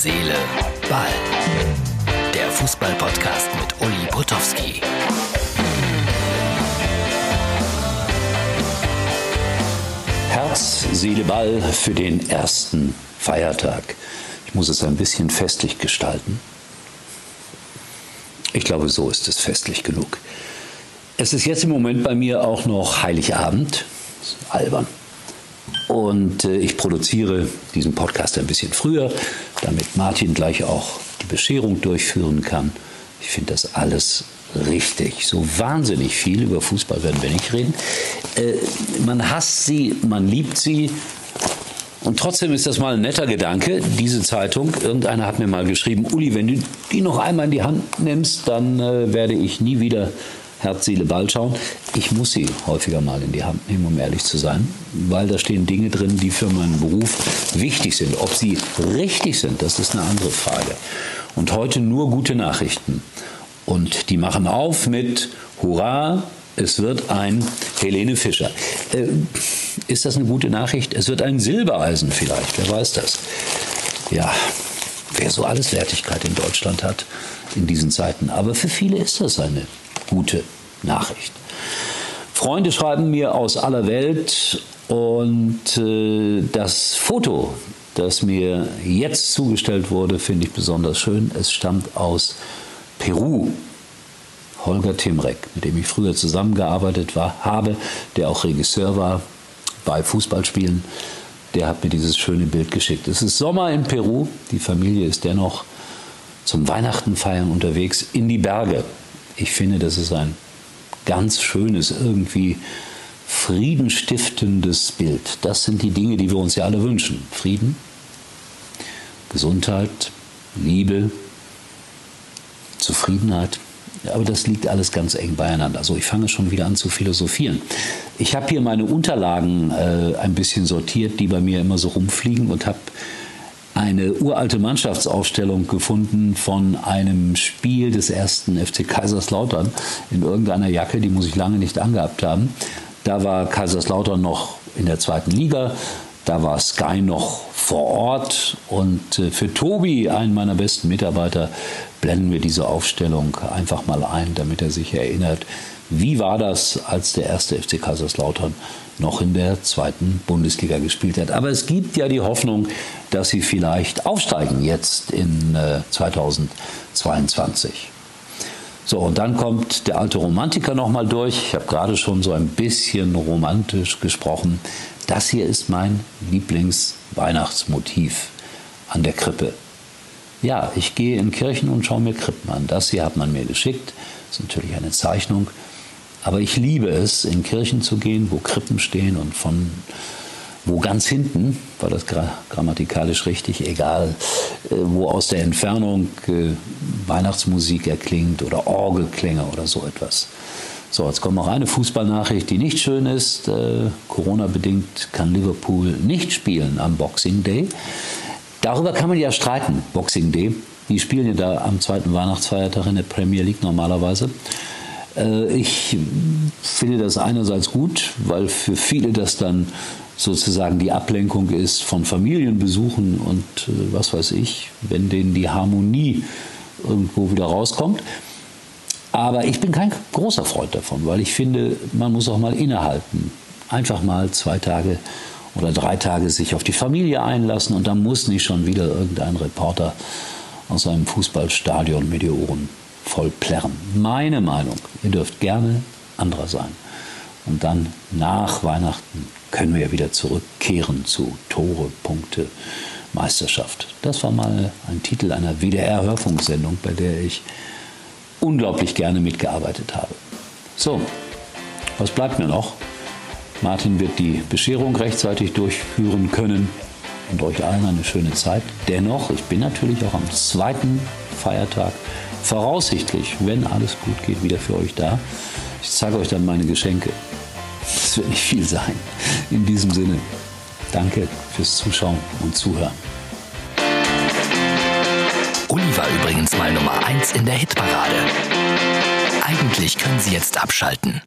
Seele, Ball. Der Fußball-Podcast mit Uli Potowski. Herz, Seele, Ball für den ersten Feiertag. Ich muss es ein bisschen festlich gestalten. Ich glaube, so ist es festlich genug. Es ist jetzt im Moment bei mir auch noch Heiligabend. Albern. Und äh, ich produziere diesen Podcast ein bisschen früher, damit Martin gleich auch die Bescherung durchführen kann. Ich finde das alles richtig. So wahnsinnig viel über Fußball werden wir nicht reden. Äh, man hasst sie, man liebt sie. Und trotzdem ist das mal ein netter Gedanke, diese Zeitung. Irgendeiner hat mir mal geschrieben, Uli, wenn du die noch einmal in die Hand nimmst, dann äh, werde ich nie wieder Herz, Seele, Ball schauen. Ich muss sie häufiger mal in die Hand nehmen, um ehrlich zu sein, weil da stehen Dinge drin, die für meinen Beruf wichtig sind. Ob sie richtig sind, das ist eine andere Frage. Und heute nur gute Nachrichten. Und die machen auf mit Hurra, es wird ein Helene Fischer. Äh, ist das eine gute Nachricht? Es wird ein Silbereisen vielleicht, wer weiß das. Ja, wer so alles Wertigkeit in Deutschland hat in diesen Zeiten. Aber für viele ist das eine gute Nachricht. Freunde schreiben mir aus aller Welt und äh, das Foto, das mir jetzt zugestellt wurde, finde ich besonders schön. Es stammt aus Peru. Holger Timrek, mit dem ich früher zusammengearbeitet war, habe, der auch Regisseur war bei Fußballspielen, der hat mir dieses schöne Bild geschickt. Es ist Sommer in Peru, die Familie ist dennoch zum Weihnachten feiern unterwegs in die Berge. Ich finde, das ist ein ganz schönes, irgendwie friedenstiftendes Bild. Das sind die Dinge, die wir uns ja alle wünschen. Frieden, Gesundheit, Liebe, Zufriedenheit. Aber das liegt alles ganz eng beieinander. Also ich fange schon wieder an zu philosophieren. Ich habe hier meine Unterlagen äh, ein bisschen sortiert, die bei mir immer so rumfliegen und habe eine uralte Mannschaftsaufstellung gefunden von einem Spiel des ersten FC Kaiserslautern in irgendeiner Jacke, die muss ich lange nicht angehabt haben. Da war Kaiserslautern noch in der zweiten Liga, da war Sky noch vor Ort und äh, für Tobi, einen meiner besten Mitarbeiter, blenden wir diese Aufstellung einfach mal ein, damit er sich erinnert, wie war das, als der erste FC Kaiserslautern noch in der zweiten Bundesliga gespielt hat? Aber es gibt ja die Hoffnung, dass sie vielleicht aufsteigen jetzt in äh, 2022. So, und dann kommt der alte Romantiker nochmal durch. Ich habe gerade schon so ein bisschen romantisch gesprochen. Das hier ist mein Lieblingsweihnachtsmotiv an der Krippe. Ja, ich gehe in Kirchen und schaue mir Krippen an. Das hier hat man mir geschickt. Das ist natürlich eine Zeichnung. Aber ich liebe es, in Kirchen zu gehen, wo Krippen stehen und von wo ganz hinten, war das grammatikalisch richtig, egal, äh, wo aus der Entfernung äh, Weihnachtsmusik erklingt oder Orgelklänge oder so etwas. So, jetzt kommt noch eine Fußballnachricht, die nicht schön ist. Äh, Corona-bedingt kann Liverpool nicht spielen am Boxing Day. Darüber kann man ja streiten, Boxing Day. Die spielen ja da am zweiten Weihnachtsfeiertag in der Premier League normalerweise. Äh, ich finde das einerseits gut, weil für viele das dann sozusagen die Ablenkung ist von Familienbesuchen und äh, was weiß ich, wenn denen die Harmonie irgendwo wieder rauskommt. Aber ich bin kein großer Freund davon, weil ich finde, man muss auch mal innehalten. Einfach mal zwei Tage oder drei Tage sich auf die Familie einlassen und dann muss nicht schon wieder irgendein Reporter aus einem Fußballstadion mit die Ohren voll plärren. Meine Meinung. Ihr dürft gerne anderer sein. Und dann nach Weihnachten können wir ja wieder zurückkehren zu Tore, Punkte, Meisterschaft. Das war mal ein Titel einer WDR-Hörfunksendung, bei der ich unglaublich gerne mitgearbeitet habe. So, was bleibt mir noch? Martin wird die Bescherung rechtzeitig durchführen können und euch allen eine schöne Zeit. Dennoch, ich bin natürlich auch am zweiten Feiertag voraussichtlich, wenn alles gut geht, wieder für euch da. Ich zeige euch dann meine Geschenke. Das wird nicht viel sein. In diesem Sinne, danke fürs Zuschauen und Zuhören. Uli war übrigens mal Nummer 1 in der Hitparade. Eigentlich können Sie jetzt abschalten.